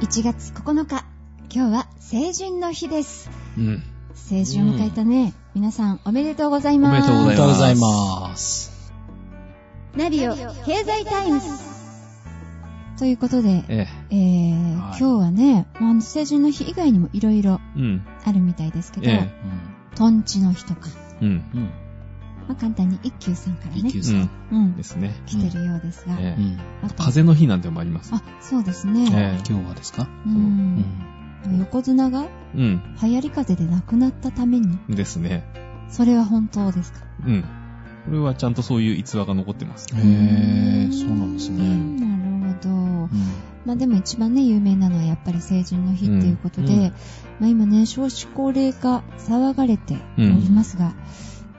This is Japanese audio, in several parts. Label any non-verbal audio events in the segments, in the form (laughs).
1月9日、今日は成人の日です。うん。成人を迎えたね、皆さんおめでとうございます。おめでとうございますありがとうございます。ナビオ経済タイムズ。ということで、ええーはい今日はね、まあ成人の日以外にもいろいろえ。うん。あるみたいですけど、えトンチの日とか、うん。うん。まあ、簡単に一休さんからね一休、さうん。うんで、すね。来てるようですが、ええ。うん。あと風の日なんてのもあります？あ、そうですね。え今日はですか？う。うんん。横綱がうん。流行り風で亡くなったために、ですね。それは本当ですか？うん。これはちゃんとそういう逸話が残ってます。へえ、そうなんですね。なるほど。うん。まあでも一番ね、有名なのはやっぱり成人の日っていうことで、うんうんまあ今ね、少子高齢化騒がれておりますが、で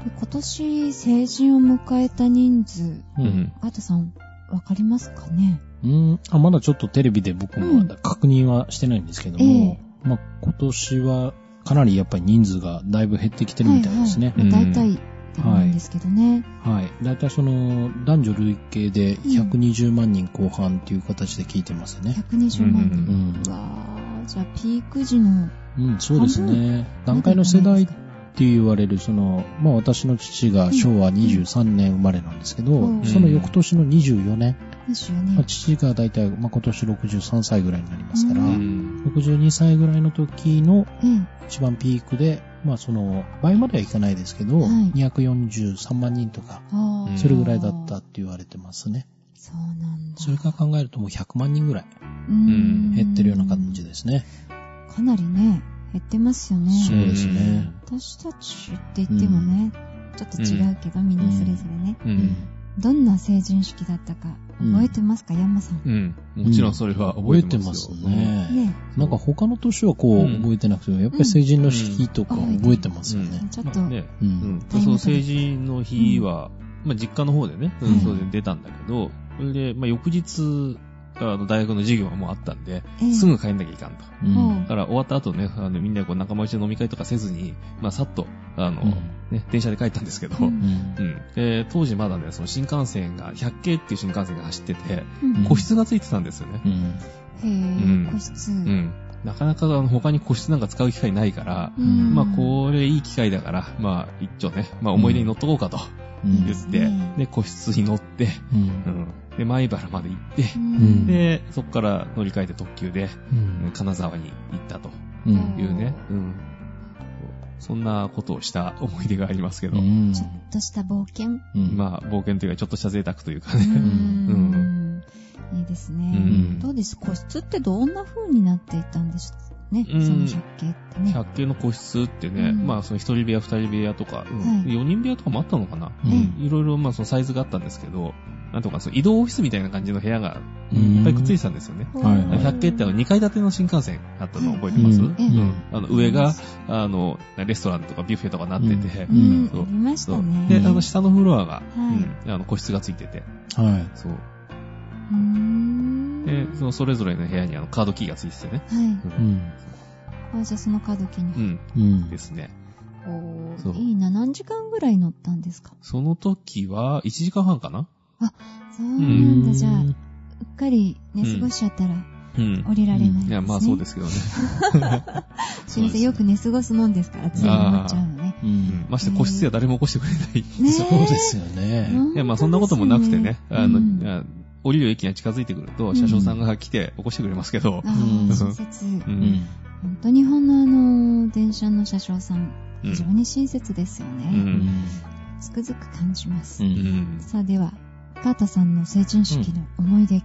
今年成人を迎えた人数、う。うんん。ガトさん、わかりますかね？うん。あ、まだちょっとテレビで僕もまだ確認はしてないんですけどえも、まあ今年はかなりやっぱり人数がだいぶ減ってきてるみたいですね。はいはい。大体でもいいんですけどね。はい。だいたいその男女累計で120万人後半っていう形で聞いてますね。120万う人。ん。うわーじゃあピーク時のうん、そうですね。段階の世代って言われる、その、まあ私の父が昭和23年生まれなんですけど、うんその翌年の24年、24まあ、年。父がだいたい、まあ、今年63歳ぐらいになりますから、ううん。62歳ぐらいの時のええ一番ピークで、まあその、倍まではいかないですけど、はい243万人とか、それぐらいだったって言われてますね。そうなんだ。それから考えるともう100万人ぐらいうん減ってるような感じですね。かなりね、減ってますよね。そうですね。私たちって言ってもね、ちょっと違うけど、みんなそれぞれね。う。うんん。どんな成人式だったか覚えてますか、山さん。うん。もちろんそれは覚覚ええてますよ。ね。ねなんか他の年はこううん覚えてなくても、やっぱり成人の式とかうん覚えてますよね。ちょっと、まあね。う。うんその成人の日は、まあ実家の方でね、そうで出たんだけど、それで、まあ翌日、あの大学の授業がもうあったんで、ええ。すぐ帰んなきゃいかんと。うん。だから終わった後ね、あのみんなでこう仲間内で飲み会とかせずに、まあさっと、あの、うんね、電車で帰ったんですけど、ううん。ん。うん。で、当時まだね、その新幹線が、百景っていう新幹線が走ってて、うん。個室がついてたんですよね。うん。へうん。ぇ個室。うん。なかなかあの他に個室なんか使う機会ないから、うん。まあこれいい機会だから、まあ一応ね、まあ思い出に乗っとこうかと。うん。言って、うん。で、個室に乗って、ううんん。で、米原まで行って、うん。で、そこから乗り換えて特急で、うん。金沢に行ったとうんいうね、うん。そんなことをした思い出がありますけど、うん。ちょっとした冒険？うん。まあ冒険というかちょっとした贅沢というかうね、ん。いいですね。うん。どうです？個室ってどんな風になっていたんでしょうね？うん。その百景ってね。百景の個室ってね、うん。まあその一人部屋、二人部屋とか、うんはい。四人部屋とかもあったのかな、うん。いろいろまあそのサイズがあったんですけど、なんとかその移動オフィスみたいな感じの部屋がうん。いっぱいくっついてたんですよね。はいはい百景ってあの2階建ての新幹線あったの覚えてます、うん。ええあの上が、あの、レストランとかビュッフェとかなってて、ううん。ありましたね。で、あの下のフロアが、はい。うん。あの個室がついてて、はい。そう。うーん。で、そのそれぞれの部屋にあのカードキーがついててね。はい。うん。あ、じゃあそのカード機に。うん。うん。ですね。おいいな。何時間ぐらい乗ったんですか？その時は1時間半かな？そうなんだ。うんじゃあ、うっかり寝過ごしちゃったらうん。降りられないですね。いや、まあそうですけどね。すいません。よく寝過ごすもんですから、つい思っちゃうのね。ううんん。まして個室では誰も起こしてくれない。ね (laughs) えそうですよね。いや、まあそんなこともなくてね、あの、降りる駅が近づいてくると、車掌さんが来て起こしてくれますけど、あうんあ、親切。う。うんん。本当日本のあの、電車の車掌さん、うん非常に親切ですようね。んつくづく感じます。う。うんん。さあでは、カータさんの成人式の思い出。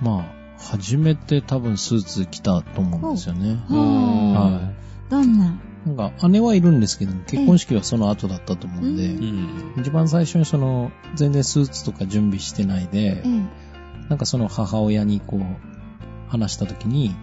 まあ、初めて多分スーツ着たと思うんですよね。ははあどんな、い。なんか、姉はいるんですけど、結婚式はその後だったと思うんで、ううん。一番最初にその、全然スーツとか準備してないでえ、え、なんかその母親にこう、話した時に、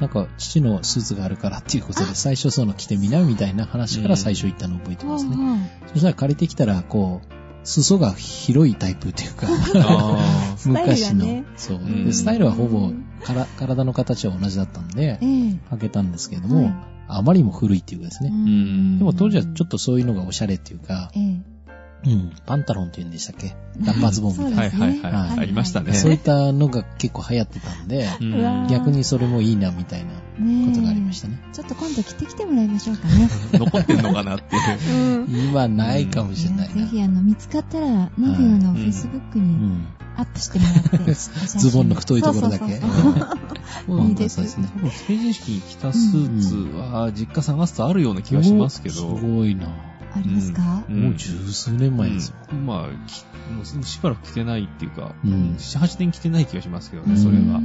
なんか父のスーツがあるからっていうことで最初その着てみなみたいな話から最初言ったのを覚えてますね。はそしたら借りてきたらこう、裾が広いタイプっていうか、あ (laughs) スタイル昔の、がねそう、うん。でスタイルはほぼから体の形は同じだったんでえ、え、開けたんですけれども、はい。あまりにも古いっていうかですね。ん。でも当時はちょっとそういうのがおしゃれっていうか、ええ、うん。パンタロンって言うんでしたっけ？ラッパーズボンみたいな。はいはいはい。はいありましたね。そういったのが結構流行ってたんで、逆にそれもいいなみたいなねことがありましたね。ちょっと今度着てきてもらいましょうかね。残ってんのかなっていう。うん今ないかもしれないな。ぜひ、あの、見つかったら、ノビオのうんフェイスブックにうん。アップしてもらって、(laughs) ズボンの太いところだけ。いいですね。多分成人式に着たスーツは実家探すとあるような気がしますけど。すごいなありますか、うんもう十数年前ですよ。うんまあ、きもうしばらく着てないっていうか、うん7、8年着てない気がしますけどね、うんそれは。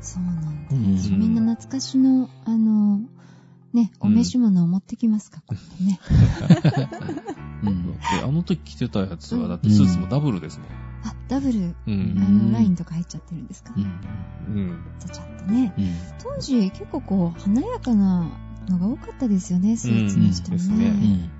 そうなんだ。うんみんな懐かしの、あの、ね、お召し物を持ってきますか、今度ね。(laughs) うん。であの時着てたやつは、だってスーツもダブルですもん。あ、ダブル、うあん。の、ラインとか入っちゃってるんですか、うん。うん。ちゃちゃっとね。うん。当時、結構こう、華やかなのが多かったですよね、スーツの人もうんですね。ね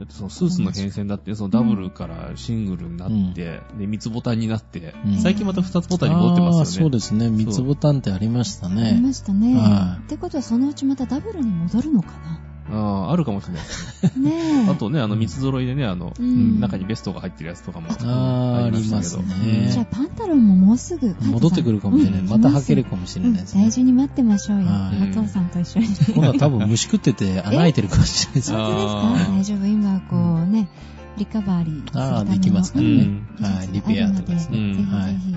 だってそのスーツの変遷だって、そのダブルからシングルになって、で、三つボタンになってうん、最近また二つボタンに戻ってますよね。そうですね。三つボタンってありましたありね。ましたね。はいってことは、そのうちまたダブルに戻るのかああ、あるかもしれないですね。あとね、あの、三つ揃いでね、あの、うん中にベストが入ってるやつとかもああ、ありしたけどますじゃあ、ね。パンタロンももうすぐ。戻ってくるかもしれない。うんまた履けるかもしれうんないですね大。事に待ってましょうよ。はいお父さんと一緒に。今度は多分虫食ってて穴開いてるかもしれないですあね。(laughs) 本当ですあーか？大丈夫今、こうね、リカバリーするための。ああ、できますからねうん。はい、リペアとかですね。ぜひぜうん。ひ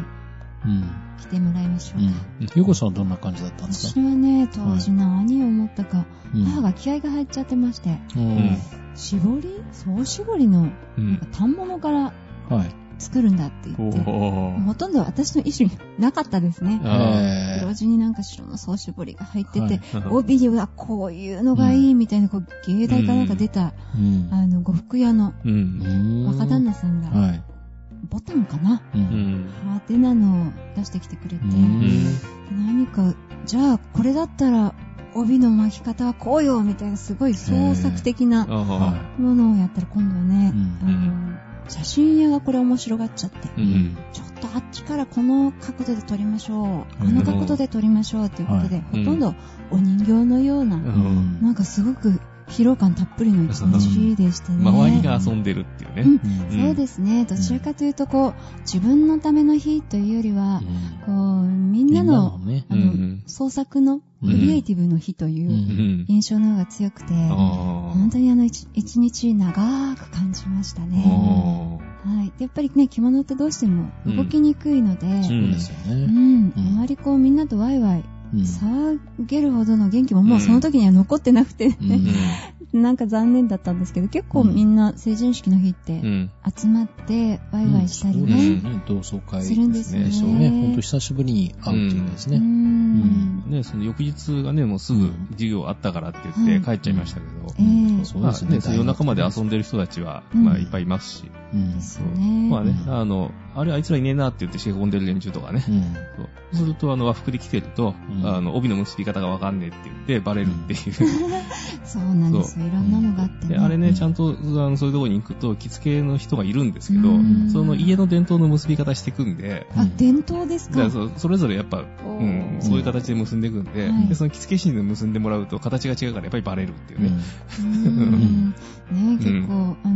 来てもらいましょうか。うん。ゆうこさんはどんな感じだったんです私かはね、当時何を思ったか、うん母が気合が入っちゃってまして、うん絞り？総絞りの、うん。反物からはい。作るんだって言って、おーほとんど私の意思なかったですね。あ黒地になんか白の総絞りが入ってて、はい帯にはこういうのがいいみたいな、こう、芸大かなんか出た、うん。あの、呉服屋の若旦那さんが、はい。ボタンかな？う。うんん。派手なのを出してきてくれて、うん。何か、じゃあこれだったら帯の巻き方はこうよみたいなすごい創作的なものをやったら今度はね、うん。あの写真屋がこれ面白がっちゃって、い。うん。ちょっとあっちからこの角度で撮りましょう、うん。あの角度で撮りましょうということで、はい。ほとんどお人形のような、なんかすごく疲労感たっぷりの一日でしたね。周りが遊んでるっていうね。うんうんそうですね。どちらかというと、こう、自分のための日というよりは、こう、みんなの、ね。あのうん、創作の、クリエイティブの日という。印象の方が強くて、あ本当にあの一一日長く感じましたあ。ね。はい。でやっぱりね、着物ってどうしても動きにくいので、んそうですようね。ん、あまりこうみんなとワイワイうん騒げるほどの元気ももうその時には残ってなくて、うん。(laughs) なんか残念だったんですけど、結構みんな成人式の日ってうん。集まってワイワイしたりそうですね。同窓会するんですよね。ですよね。ほんと久しぶりに会うっていうですうね。ん。ね、その翌日がね、もうすぐ授業あったからって言って帰っちゃいましたけど、ええ。そうですね。夜中まで遊んでる人たちは、うんまあいっぱいいますし、うん。ですよね。まあね、うんあの、あれあいつらいねえなって言ってしげ込んでる連中とかね、うん。そう。するとあの和服で着てると、うん。あの、帯の結び方がわかんねえって言ってバレるっていう。(laughs) そうなんですよ。いろんなのがあってね。で、あれね、うんちゃんと、あの、そういうところに行くと、着付けの人がいるんですけどうん、その家の伝統の結び方していくんで、あ、伝統ですか？そそれぞれやっぱ、おうーん、そういう形で結んでいくんで、はい。で、その着付け師に結んでもらうと形が違うからやっぱりバレるっていうね。うん。(laughs) ね結構、あ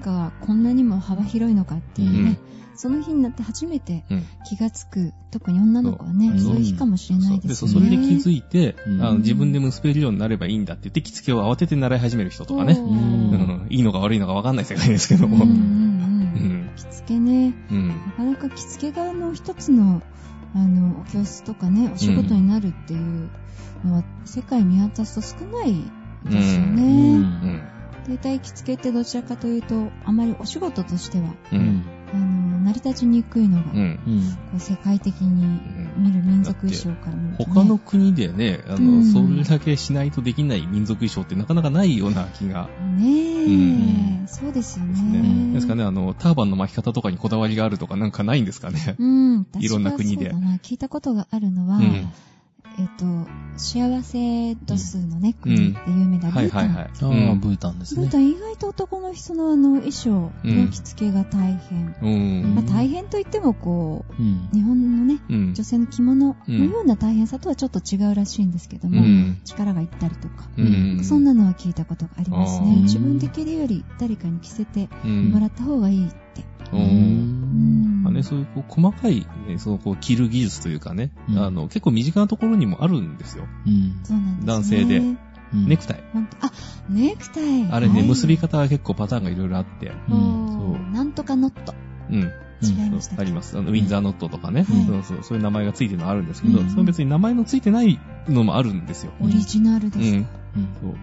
文化はこんなにも幅広いのかっていうね、その日になって初めてうん。気がつく、特に女の子はね、そうそういう日かもしれないでそうすね。それで気づいて、うんあの自分で結べるようになればいいんだって言って、着付けを慌てて習い始める人とかね。いいのか悪いのか分かんない世界ですけども。うんうんううんん。着付けね、うん。なかなか着付けがの一つの、あの、教室とかね、お仕事になるっていうのは、世界見渡すと少ないですようね。うん。大体着付けってどちらかというと、あまりお仕事としては、う。うんん。あの、成り立ちにくいのが、こうん。うん。う世界的に見る民族衣装から見ると、ね。他の国でね、あうんの、それだけしないとできない民族衣装ってなかなかないような気が。ねえ、うんそうですよねね。ですかね、あの、ターバンの巻き方とかにこだわりがあるとかなんかないんですかね。うん。(laughs) いろんな国で。聞いたことがあるのは、うん。えっ、と、幸せ度数のね、国で有名なブータン。はいはいはい。ああ、うんブータンですねブータ。ン意外と男の人のあの衣装うんの着付けが大変。うん。まあ大変といってもこう、うん。日本のね、うん女性の着物のような大変さとはちょっと違うらしいんですけども、うん。力がいったりとか、うん。そんなのは聞いたことがありますね。自分で着るより誰かに着せてうんもらった方がいいって。う。うん。ね、そういうこう細かい、ね、そのこう着る技術というかね、うんあの、結構身近なところにもあるんですよ。うん。そうなんですね。男性でうんネクタイ。あ、ネクタイ。あれね、はい結び方は結構パターンがいろいろあって。うんそうなんとかノット。うん。違いましあります。あの、ウィンザーノットとかね、はいそうそう、そういう名前がついてるのあるんですけど、うんその別に名前のついてないのもあるんですよ。オリジナルうん。ですか。うんそう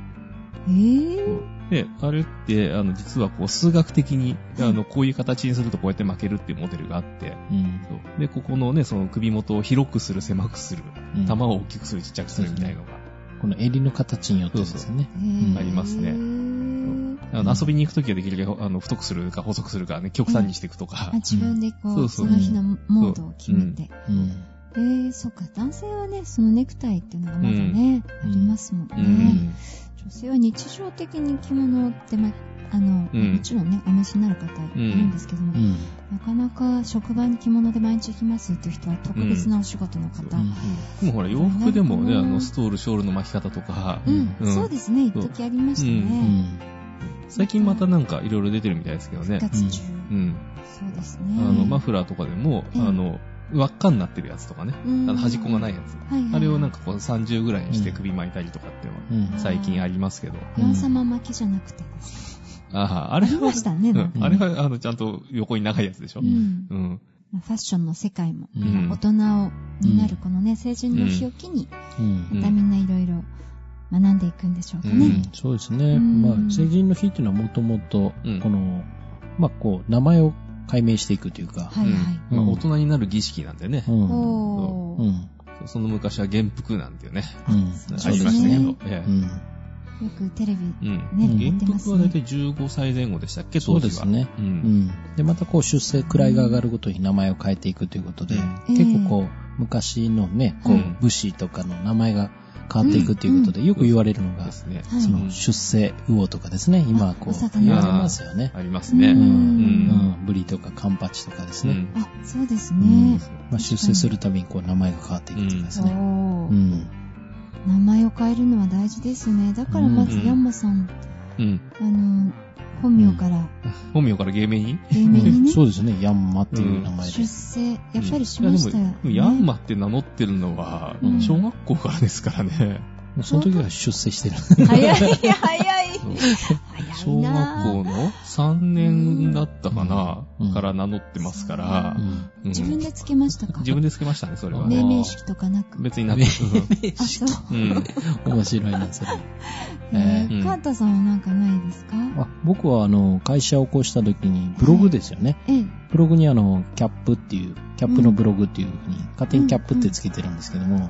えぇで、あれって、あの、実はこう、数学的に、あの、こういう形にするとこうやって負けるっていうモデルがあって、うん。で、ここのね、その首元を広くする、狭くする、うん。玉を大きくする、ちっちゃくするみたいのが、この襟の形によってですよね。ありますね。あの、遊びに行くときはできるだけ、あの、太くするか細くするかね、極端にしていくとか。あ、自分でこうその日のモードを決めて。うん。えー、そっか、男性はね、そのネクタイっていうのがまだね、うんありますもんね。うん。女性は日常的に着物って、ま、あの、うんもちろんね、お召しになる方いるんですけども、うん。なかなか職場に着物で毎日行きますっていう人は特別なお仕事の方。うんでもほら、洋服でもね、うんあの、ストール、ショールの巻き方とか、うん、うんそうですね、一時ありましたうね。ん。最近またなんかいろいろ出てるみたいですけどね復。活中。うん。そうですあね。の、マフラーとかでも、うんあの、輪っかになってるやつとかね。うんあの、端っこがないやつ。はいはいあれをなんかこう30ぐらいにしてうん首巻いたりとかっていうのはうん。最近ありますけど。ヨン様巻きじゃなくてですね。ああ、あれありましたねうんあれは、あの、ちゃんと横に長いやつでしょ。う。うんん。まあファッションの世界も、うん大人をになるこのね、成人の日を機に、うん。またみんないろいろ学んでいくんでしょうかうんね。そうですね。うんまあ、成人の日っていうのはもともと、うんこの、まあ、こう、名前を解明していくというか、はいはい。まあ、うん大人になる儀式なんでねう。ん。おー。うん。その昔は元服なんていうね。うん。そうありましたけど。ええうん。よくテレビ、うん。ねやっ元てますね服は大体15歳前後でしたっけ、そう当時は。ですね。で、またこう出世、位が上がるごとに名前を変えていくということで、うん結構こう、昔のね、武士とかの名前が変わっていくということで、よく言われるのがその出世魚とかですね、今こう、言われますよね。ありますね。ううんん。うんうん。ブリとかカンパチとかですね。うんあ、そうですうんね。まあ、出世するたびにこう名前が変わっていくとかですね。うん。名前を変えるのは大事ですね。だからまずうんヤンマさん、うん。あの、本名から本名から芸名に？芸名にね、そうですね、ヤンマっていう名前で。出世、やっぱりしましたよ、ね。ヤンマって名乗ってるのはうん、小学校からですからね。その時は出世してる。早い、早い。(laughs) 早小学校の3年だったかな、うんから名乗ってますから自分でつけましたか？自分でつけましたね、それは。ね命名式とかなく。別になく。命あ、そう。(laughs) うん。面白いな、それ。えー、うんカータさんはなんかないですか？あ僕はあの、会社を起こした時に、ブログですよね。ええ。ブログにあの、キャップっていう、キャップのブログっていうふうに、勝手にキャップってつけてるんですけども、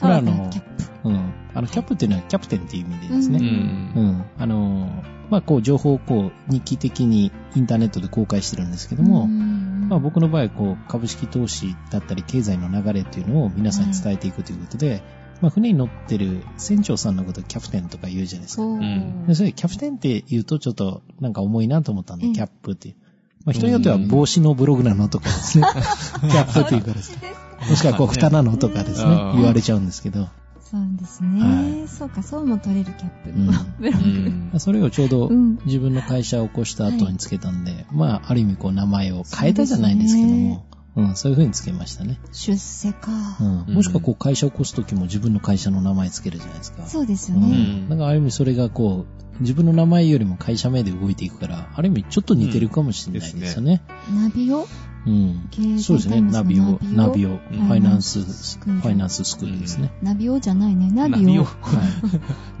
これはあのキャッ、うん。あの、キャップっていうのはキャプテンっていう意味でですうね。んう。ん。あの、まあ、こう、情報をこう、日記的にインターネットで公開してるんですけども、まあ、僕の場合、こう、株式投資だったり、経済の流れっていうのを皆さんに伝えていくということで、まあ、船に乗ってる船長さんのことをキャプテンとか言うじゃないですか。そう。んでそれキャプテンって言うとちょっとなんか重いなと思ったんで、うんキャップっていう。まあ、人によっては帽子のブログなのとかですね。(laughs) キャップっていうからです。(laughs) もしくはこう、蓋なのとかですね。言われちゃうんですけど。そうですね、はそうか、そうも取れるキャップうんのブロうグ。んそれをちょうどうん自分の会社を起こした後につけたんで、まあ、ある意味こう名前を変えたじゃないんですけども、うん、そういう風につけましたね。出世か。うん。もしくはこう会社を起こすときも自分の会社の名前つけるじゃないですか。そうですようね。ん。なんかある意味それがこう、自分の名前よりも会社名で動いていくから、ある意味ちょっと似てるかもしれないですよね。ナビオうん。そうですね。ナビオ、ナビオ、フうんァイナンス、スクールファイナンススクールですね。ナビオじゃないね。ナビオ。ナビオ。はい。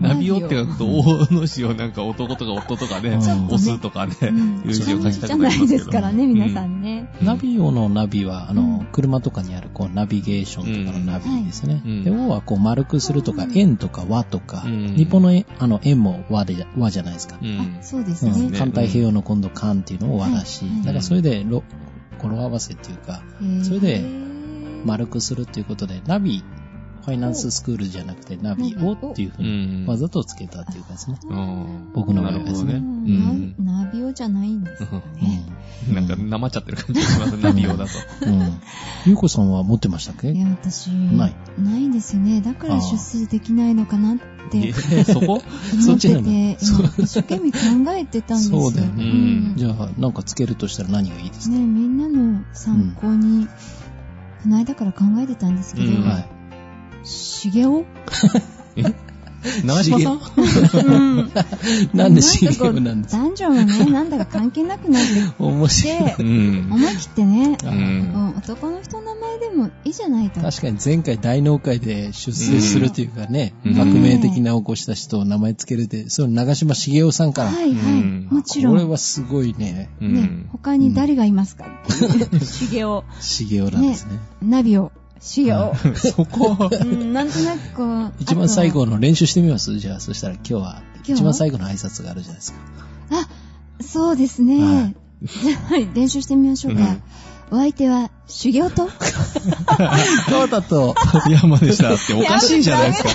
(laughs) ナビオって書くと、大の字をなんか男とか夫とかね、うん押すとかね、うんいう字を書きたじゃないくなりますけど。ですからね、皆さんね。ナビオのナビは、あうのん、車とかにある、こう、ナビゲーションとかのナビですね。うんで、O はこう、丸くするとか、円とか和とか、うん日本の円あの、円も和で、和じゃないですか。うん。あ、そうですうんね。ね環太平洋の今度、環っていうのを和だし、だからそれで、ろ語呂合わせっていうか、それで丸くするっていうことで、ナビ、ァイナンススクールじゃなくてナビをっていうふううにん。わざとつけたっていうかですね。うん。僕の場合はですね。ナナビオじゃないんですかね。うん。なんか、なまっちゃってる感じがします、ナビオだと。ゆうこさんは持ってましたっけ？いや、私、ない。ないんですよね。だから出世できないのかなって。えそこ？そ思っちな一生懸命考えてたんですよ。そうだよね。うん。じゃあ、なんかつけるとしたら何がいいですか、ね、みんなの参考に、この間から考えてたんですけど、うん。はい。しげおえ？長島さん？うん。なんでシゲこうオなんですか？男女はね、なんだか関係なくなって面白い。思い切ってね、うん。男の人の名前でもいいじゃないと。確かに前回大納会で出世するというかね、うん。革命的な起こした人を名前つけるで、その長島茂雄さんから、はいはい、うん。もちろん。これはすごいね、うねん、。他に誰がいますか。しげお、(laughs) 茂雄なんですね。ナビオ、しげお。そこうん、なんとなくこう。一番最後の練習してみます？じゃあ、そしたら今日は、日？一番最後の挨拶があるじゃないですか。は。あ、そうですね。はいじゃあ、はい、練習してみましょうか。お相手は、修行と？そうだと、山でしたっておかしいじゃないですか。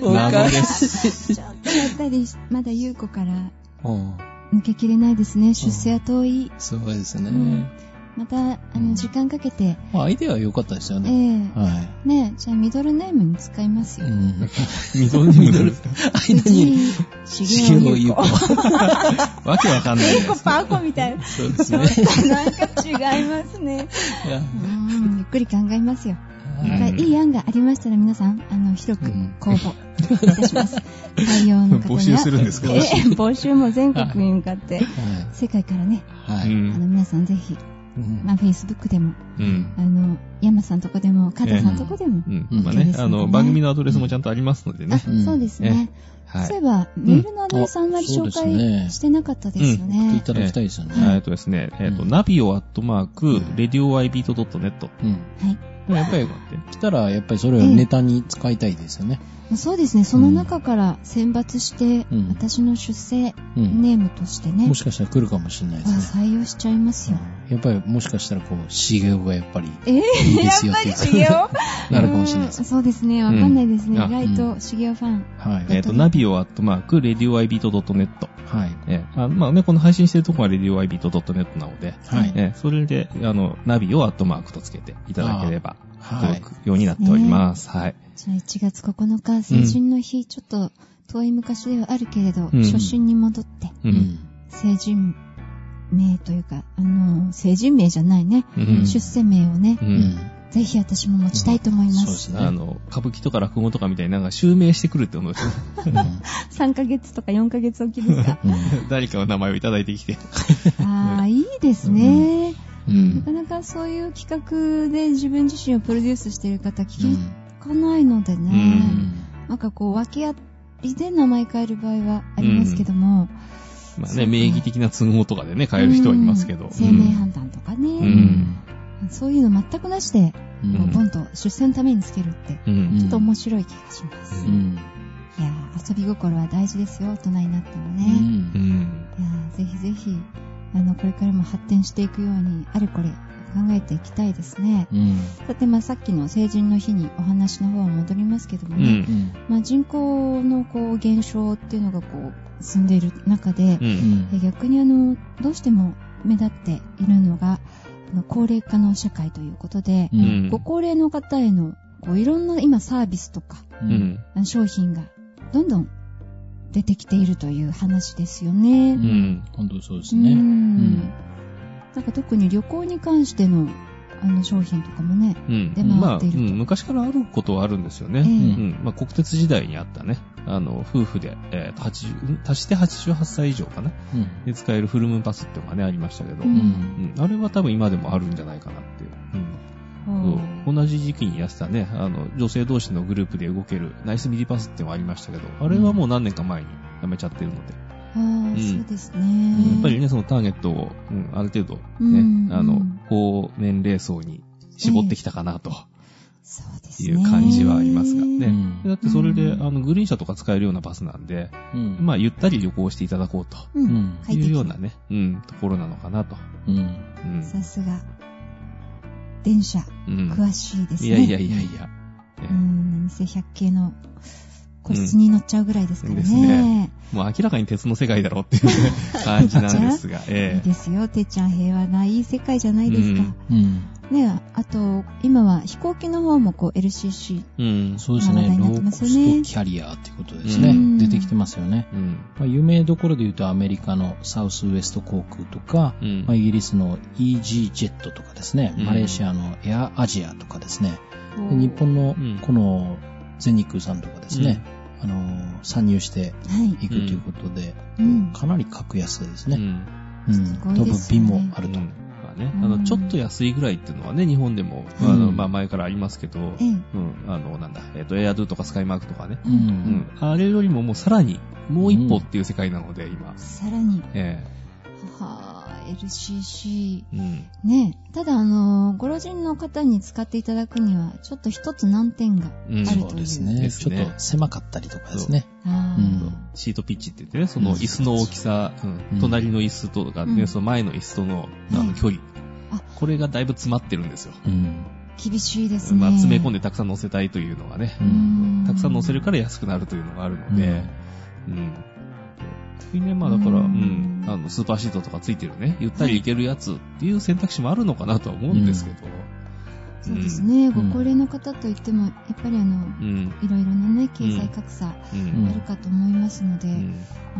おです。ちょっとやっぱり、まだ優子からうん抜けきれないですね。出世は遠い。そうですね。うんまた、あの、時間かけて、まあ、アイデアは良かったですよえね。えはい。ねじゃあミドルネームに使いますよ。うん。(laughs) ミドルネーム間に、藤井茂雄優子。茂雄優子。わけわかんない優子パーコみたいな。そうですね。なんか違いますね。うん、ゆっくり考えますよ。いい案がありましたら皆さん、あの、広くうん公募いたします。採用の方。募集するんですかええ募集も全国に向かって、世界からね、あの、皆さんぜひ、うんまあ、Facebook でも、うん。あの、山さんとこでも、加藤さんとこでも、うん。うんまあねねあの、番組のアドレスもちゃんとありますのでね。あ、うんそうですね。はい。そういえば、メールのアドレスあんまり紹介してなかったですよ言っていね。ただきたいですよね。えっとですね、えっと、うんナビオアットマーク、レディオアイビートドットネット。うん。はい。やっぱり、来たら、やっぱりそれをネタに使いたいですよね。まあそうですね、その中から選抜して、うん私の出世うん。ネームとしてね、もしかしたら来るかもしれないであすね。採用しちゃいますよ。やっぱりもしかしたらこう、茂雄がやっぱりえー、いいですよやっぱっていうり茂雄 (laughs) なるかもしれないですうん。そうですね、わかんないですね。うん意外と茂雄ファン。はい。えっと、ナビオアットマーク、レディオアイビートドットネット。はい。えーあまあね、この配信してるところはレディオアイビートドットネットなので、はい。えーそれで、あの、ナビをアットマークとつけていただければ、はい届くようになっております。はい。じゃあ1月9日、成人の日、ちょっと遠い昔ではあるけれど、うん初心に戻って、う。うんん。成人名というか、あの、成人名じゃないね、うん出世名をね、う。うんん。ぜひ私も持ちたいと思います。そうですね。あの、歌舞伎とか落語とかみたいになんか襲名してくるってことですね。(laughs) 3ヶ月とか4ヶ月おきですかうん誰かの名前をいただいてきて。ああ、いいですね。うなんかなかそういう企画で自分自身をプロデュースしている方聞うんかないのでね、うん。なんかこう、訳ありで名前変える場合はありますけども、まあね、名義的な都合とかでね、変える人はいますけど。うん。生命判断とかね、うん。そういうの全くなしで、うん。こうボンと出世のためにつけるって、ちょっと面白い気がします。うん。いやー遊び心は大事ですよ、大人になってもうね。いやーぜひぜひ、あの、これからも発展していくように、あれこれ考えていきたいですね。うん。さて、まあさっきの成人の日にお話の方は戻りますけどもね、うん。うん。まあ人口のこう減少っていうのがこう進んでいる中でう、。うん逆にあの、どうしても目立っているのが、高齢化の社会ということで、うんご高齢の方へのこういろんな今サービスとかう。うん商品がどんどん出てきているという話ですよね。ううんん。本当そうでうすね。んなんか特に旅行に関してのあの商品とかもね、うん。出まあ、う回っているとん昔からあることはあるんですよね。ええうん。まあ、国鉄時代にあったね、あの、夫婦で、えっと、80、足して88歳以上かなうん。で使えるフルムーンパスっていうのがね、ありましたけど、ううんん。あれは多分今でもあるんじゃないかなっていう。うん同じ時期にやってたね、あの、女性同士のグループで動けるナイスミリパスっていうのがありましたけど、あれはもう何年か前にやめちゃってるので、そうですね。やっぱりね、そのターゲットを、うん、ある程度ね、うんあのうん、高年齢層に絞ってきたかなとそうですね。いう感じはありますがね。うんだってそれで、うんあの、グリーン車とか使えるようなバスなんで、うん。まあ、ゆったり旅行していただこうとう。うんいうようなね、うん、ところなのかなと。うん。うん。さすが。電車、うん詳しいですね。いやいやいやいや。うん老舗百景の個室に乗っちゃうぐらいですからね。ですねもう明らかに鉄の世界だろうっていう感じなんですが、(laughs) えいいですよ、てっちゃん平和ないい世界じゃないですか。うん。ねあと、今は飛行機の方もこう LCC。うん。そうですね。話題になロってますよーコねストキャリアっていうことですね。うん出てきてますよね。うん。まあ、有名どころで言うとアメリカのサウスウエスト航空とか、うんまあ、イギリスの EG ジェットとかですね、うんマレーシアのエアアジアとかですね、日本のうんこの全日空さんとかですね、あのー参入してはい。いくということで、うんかなり格安ですね。うん。飛ぶ便もあると。うんまあね、うんあの、ちょっと安いぐらいっていうのはね、日本でも、うんあの、まあ前からありますけど、ええ。うん、あの、なんだ、えっ、と、エアドゥとかスカイマークとかね、う。うんん、あれよりももうさらに、もう一歩っていう世界なので、今。さらに、えはぁ、LCC。えうん。ねただあの、ご老人の方に使っていただくには、ちょっと一つ難点がうんあるという。そうですでね。すねちょっと狭かったりとかですね。あーうんシートピッチって言ってね、その椅子の大きさ、うんうん隣の椅子とかね、うんその前の椅子とのあはいの距離、あこれがだいぶ詰まってるんですよ。うん。厳しいですね。まあ、詰め込んで。でたくさん乗せたいというのがね、うんたくさん乗せるから安くなるというのがあるので、うん。でね、まあだから、ううん。ん、あの、スーパーシートとかついてるね、ゆったり行けるやつっていう選択肢もあるのかなとは思うんですけど、そうですね。ごうん。高齢の方といっても、やっぱりあの、うん。いろいろなね、経済格差あるかと思いますので、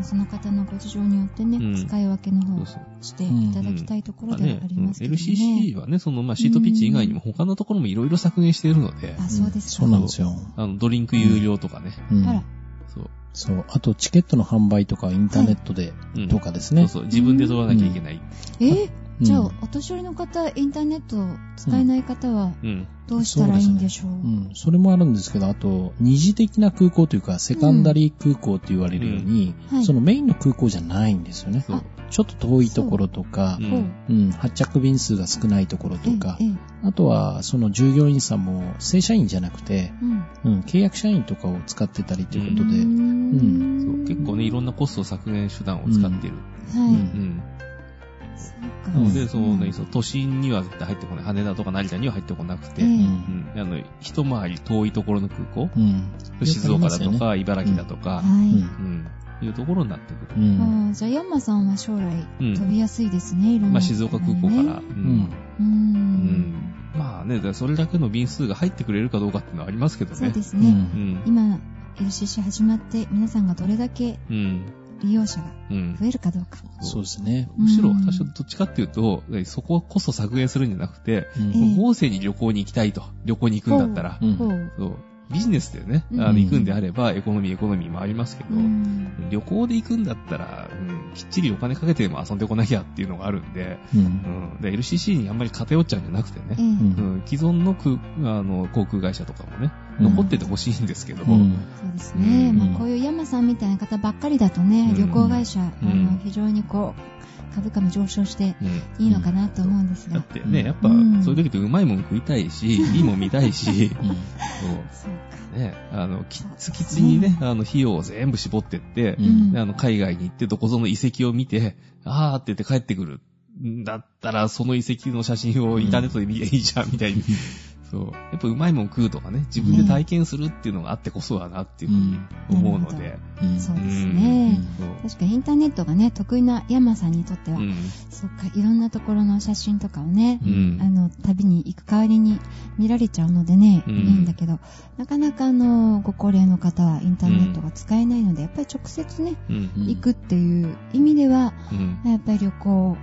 その方のご事情によってね、うん。使い分けの方を。していただきたいところではありますけどね。LCC はね、その、まあ、シートピッチ以外にも他のところもいろいろ削減しているので、あ、そうですか。そうなんですよ。あの、ドリンク有料とかね、うん。あら、そう。あと、チケットの販売とか、インターネットでうんとかですね。そうそう、自分で取らなきゃいけない。えーうんじゃあ、お年寄りの方、インターネットを使えない方は、うん。どうしたらいいんでしょう？うん、それもあるんですけど、あと、二次的な空港というか、セカンダリー空港と言われるように、うんはいそのメインの空港じゃないんですよね。そうちょっと遠いところとかう、ん、発着便数が少ないところとかあとは、その従業員さんも正社員じゃなくて、えうん。うん、契約社員とかを使ってたりということで、うーんそう結構ね、いろんなコスト削減手段を使ってる。はい。うんうん。そうか。なので、うんそうね、そう都心には絶対入ってこない。羽田とか成田には入ってこなくて、ええうん。あの、一回り遠いところの空港、うん。静岡だとか、茨城だとか、はうんい。うところになってくる。うん。じゃあ、ヤンマさんは将来、うん飛びやすいですね、いろんな。まあ、静岡空港から。ううん。うー。うんん。まあね、それだけの便数が入ってくれるかどうかっていうのはありますけどね。うそうですね。うん。今、LCC 始まって、皆さんがどれだけうん。利用者がうん。増えるかどうか。そうですね。むしろ、うん私はどっちかっていうと、そここそ削減するんじゃなくて、うんええ豪勢に旅行に行きたいと。旅行に行くんだったら。うん。ビジネスでね、うん。あの行くんであれば、エコノミー、エコノミーもありますけど、うん。旅行で行くんだったら、うん、きっちりお金かけてでも遊んでこなきゃっていうのがあるんで、う。うん。LCC にあんまり偏っちゃうんじゃなくてね、ええうん。うん、既存の空あの航空会社とかもね、うん。残っててほしいんですけど、うん。そうですね。うん。まあ、こういう山さんみたいな方ばっかりだとね、うん。旅行会社、ん。あの、非常にこう、株価も上昇してうん。いいのかなと思うんですが。だってね、やっぱ、うん。そういう時ってうまいもん食いたいし、(laughs) いいもん見たいし、う。んそうね、あの、きつきつにね、あの、費用を全部絞ってって、あの、海外に行ってどこぞの遺跡を見て、あーって言って帰ってくる。んだったら、その遺跡の写真をインターネットで見りゃいいじゃん、みたいに。そう。やっぱうまいもん食うとかね、自分で体験するっていうのがあってこそだなっていうふうに思うので。うんそうですうんね。そう確かにインターネットがね、得意な山さんにとっては、うん。そっか、いろんなところの写真とかをね、うん。あの、旅に行く代わりに見られちゃうのでね、うんいいんだけど、なかなかあの、ご高齢の方はインターネットが使えないので、やっぱり直接ね、うん。うん行くっていう意味では、うん。やっぱり旅行、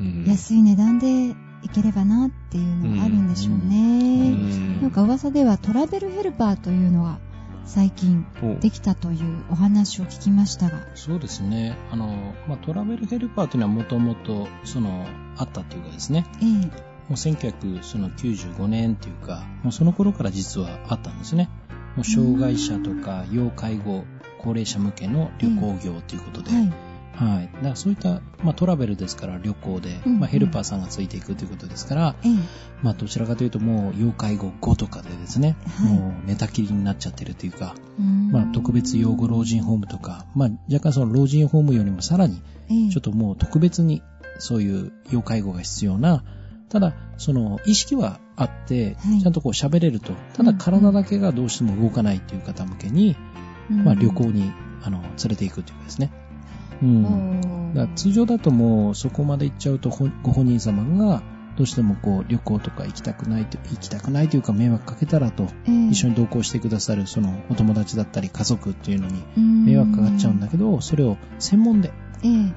うん。安い値段で行ければなっていうのがあるんでしょううね。んなんか噂ではトラベルヘルパーというのが最近おできたというお話を聞きましたが。そうですね。あの、まあ、トラベルヘルパーというのはもともと、その、あったというかですね。ええ。もう1995年っていうか、もうその頃から実はあったんですね。もう障害者とか要介護、高齢者向けの旅行業ということで。はい。はい。だからそういった、まあ、トラベルですから旅行で、うんまあ、ヘルパーさんがついていくということですから、ええ。まあ、どちらかというともう要介護後とかでですね、はいもう寝たきりになっちゃってるというか、まあ、特別養護老人ホームとか、まあ、若干その老人ホームよりもさらに、ええちょっともう特別にそういう要介護が必要な、ただ、その意識はあって、はいちゃんとこう喋れると。ただ体だけがどうしても動かないっていう方向けに、うんまあ旅行に、あの、連れて行くというかですね。うん。だ通常だともうそこまで行っちゃうとほご本人様がどうしてもこう旅行とか行きたくないと、行きたくないというか迷惑かけたらと、ええ。一緒に同行してくださるそのお友達だったり家族っていうのにうん。迷惑かかっちゃうんだけど、それを専門でええ。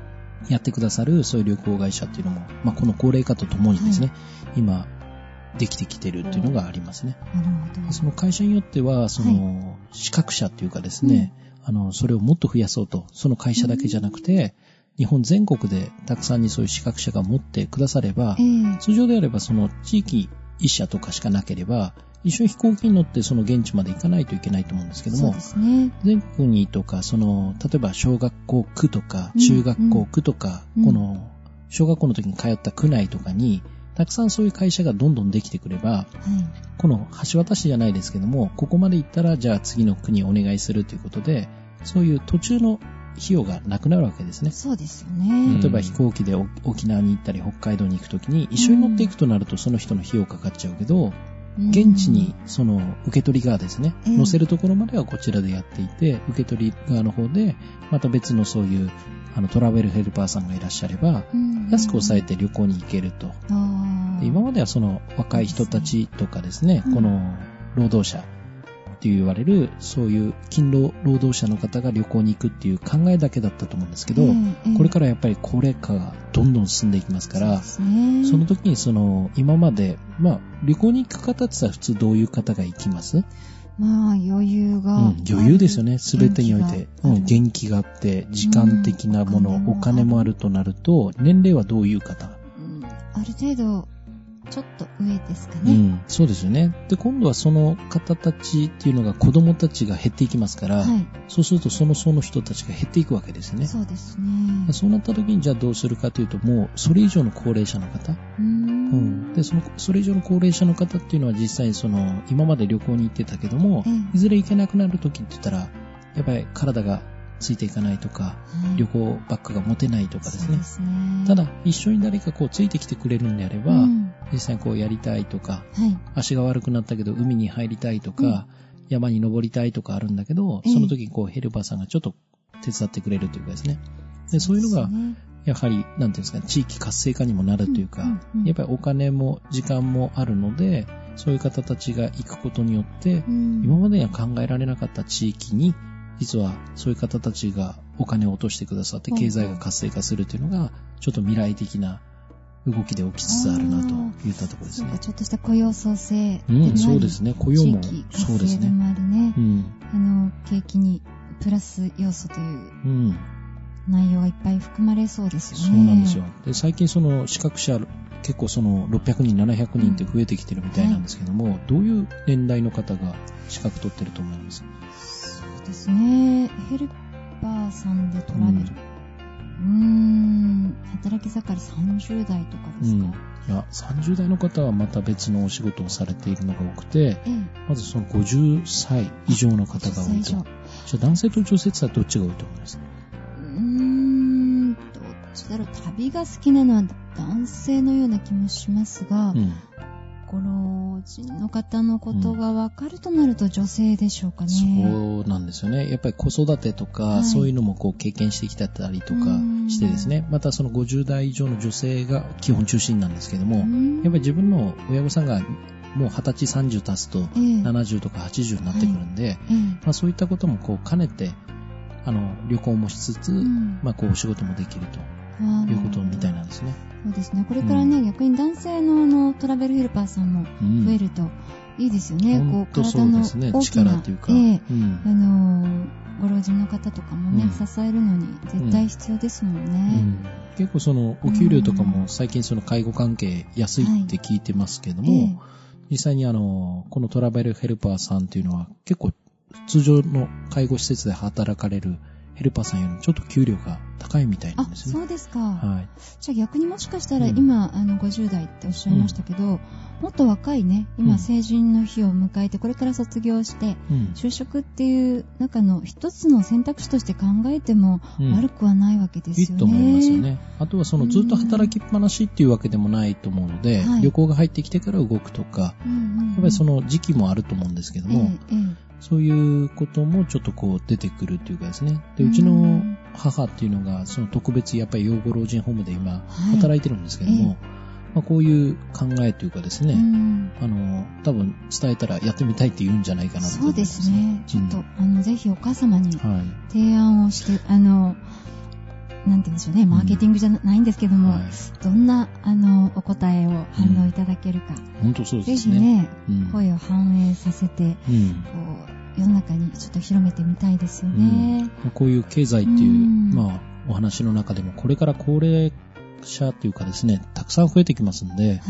やってくださるそういう旅行会社っていうのも、まあこの高齢化とともにですね、今できてきてるっていうのがありますね。その会社によっては、その、資格者っていうかですね、あの、それをもっと増やそうと、その会社だけじゃなくて、日本全国でたくさんにそういう資格者が持ってくださればえ、え通常であればその地域一社とかしかなければ、一緒に飛行機に乗ってその現地まで行かないといけないと思うんですけどもね。全国とか、その、例えば小学校区とか、うん中学校区とか、うんこの、小学校の時に通った区内とかに、たくさんそういう会社がどんどんできてくれば、はい。この橋渡しじゃないですけども、ここまで行ったら、じゃあ次の国お願いするということで、そういう途中の費用がなくなるわけですね。そうですよね。例えば飛行機でお沖縄に行ったり北海道に行くときに一緒に乗っていくとなるとその人の費用かかっちゃうけど、現地にその受け取り側ですね、うん乗せるところまではこちらでやっていて、受け取り側の方でまた別のそういうあのトラベルヘルパーさんがいらっしゃれば、うん安く抑えて旅行に行けると。で今まではその若い人たちとかですね、うん。この労働者って言われる、そういう勤労労働者の方が旅行に行くっていう考えだけだったと思うんですけど、ええこれからやっぱり高齢化がどんどん進んでいきますから、その時にその、今まで、まあ、旅行に行く方って言ったら普通どういう方が行きます？まあ余裕が、うん、余裕ですよね。すべてにおいて。うん、元元気があって、時間的なもの、うん。お金もあるとなると、年齢はどういう方？うん。ある程度、ちょっと上ですかね。うん、そうですよね。で、今度はその方たちっていうのが子供たちが減っていきますから、はい。そうするとその層の人たちが減っていくわけですね。そうですね。そうなった時にじゃあどうするかというと、もうそれ以上の高齢者の方、うーんうん、でそのそれ以上の高齢者の方っていうのは実際にその今まで旅行に行ってたけども、ええいずれ行けなくなる時って言ったらやっぱり体がついていかないとか、はい旅行ばっかが持てないとかですね。すね。ただ一緒に誰かこうついてきてくれるんであれば、うん。実際にこうやりたいとかはい。足が悪くなったけど海に入りたいとか、山に登りたいとかあるんだけど、ええ。その時にこうヘルパーさんがちょっと手伝ってくれるというかですね。でそういうのがやはり、なんていうんですかね、地域活性化にもなるというか、うんうんうん。やっぱりお金も時間もあるので、そういう方たちが行くことによって、うん。今までには考えられなかった地域に、実はそういう方たちがお金を落としてくださって、うん経済が活性化するというのが、ちょっと未来的な動きで起きつつあるなといったところですね。ちょっとした雇用創生でうん、そうですね。雇用もそうですね。ありねう。ん。あの、景気にプラス要素といううん。内容がいっぱい含まれそうですよね。そうなんですよ。で、最近その資格者、結構その600人、700人って増えてきてるみたいなんですけども、どういう年代の方が資格取ってると思います？そうですね。ヘルパーさんでトラベル。うんうーん、働き盛り30代とかですか、いや、30代の方はまた別のお仕事をされているのが多くて、ええ。まずその50歳以上の方が多いと。じゃあ男性と女性ってどっちが多いと思います？うーん、どっちだろう。旅が好きなのは男性のような気もしますが、うん。ご老人の方のことが分かるとなると女性でしょうかね。そうなんですよね。やっぱり子育てとか、はい。そういうのもこう経験してきたりとかうんしてですね、またその50代以上の女性が基本中心なんですけども、うん。やっぱり自分の親御さんがもう20歳30経つとええ。70とか80になってくるんで、ええ。まあ、そういったこともこう兼ねて、あの、旅行もしつつ、うん。まあこうお仕事もできるということみたいなんですね。そうですね。これからね、逆に男性のあのトラベルヘルパーさんもうん増えるといいですよね。ほんことう、そ体の。大きな、力というか。ええうんあのーご老人の方とかもね、うん支えるのに絶対必要ですもんうね。ん結構そのお給料とかも最近その介護関係安いって聞いてますけども、ええ実際にあの、このトラベルヘルパーさんっていうのは結構通常の介護施設で働かれるヘルパーさんよりもちょっと給料が高いみたいなあん、ですね。そうですか。はい。じゃあ逆にもしかしたらうん今、あの50代っておっしゃいましたけど、もっと若いね、今うん成人の日を迎えてこれから卒業して、うん。就職っていう中の一つの選択肢として考えてもうん悪くはないわけですよね。いいと思いますよね。あとはそのずっと働きっぱなしっていうわけでもないと思うので、はい旅行が入ってきてから動くとか、うんうんうん。やっぱりその時期もあると思うんですけども、えええそういうこともちょっとこう出てくるっていうかですね。で、ううんちの母っていうのが、その特別やっぱり養護老人ホームで今はい働いてるんですけども、まあ、こういう考えというかですえね、うんあの、多分伝えたらやってみたいって言うんじゃないかなと思そうですすね。ちょっと、あの、ぜひお母様にはい。提案をして、あの、なんて言うんでしょうね、マーケティングじゃないんですけども、はい。どんな、あの、お答えを反応いただけるか、本当そうぜですね。ひね、うん。声を反映させて、うん。こう、世の中にちょっと広めてみたいですよね。こういう経済っていう、うんまあ、お話の中でも、これから高齢者っていうかですね、たくさん増えてきますんで、はい。ま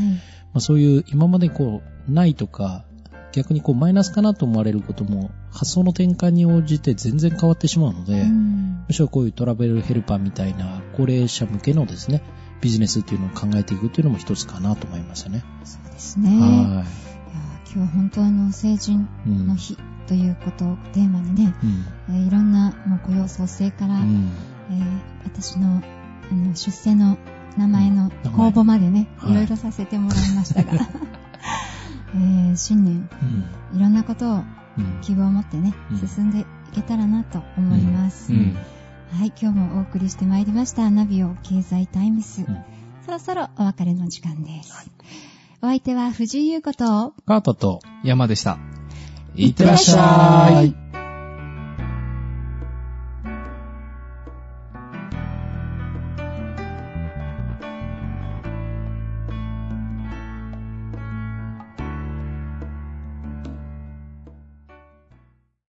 あ、そういう今までこう、ないとか、逆にこうマイナスかなと思われることも、発想の転換に応じて全然変わってしまうので、うんむしろこういうトラベルヘルパーみたいな高齢者向けのですね、ビジネスっていうのを考えていくっていうのも一つかなと思いますよね。そうですね。いやは今日は本当あの、成人。の日ということをテーマにね、うん。えーいろんなもう雇用創生から、うん。えー私のあの出世の名前の公募までね、はいいろいろさせてもらいましたが、(laughs) えー新年、うん。いろんなことをうん。希望を持ってね、うん進んでいけたらなと思います。うん。はい、今日もお送りしてまいりました、ナビオ経済タイムス。んそろそろお別れの時間です。お相手は藤井優子と、カートと、山でした。いってらっしゃい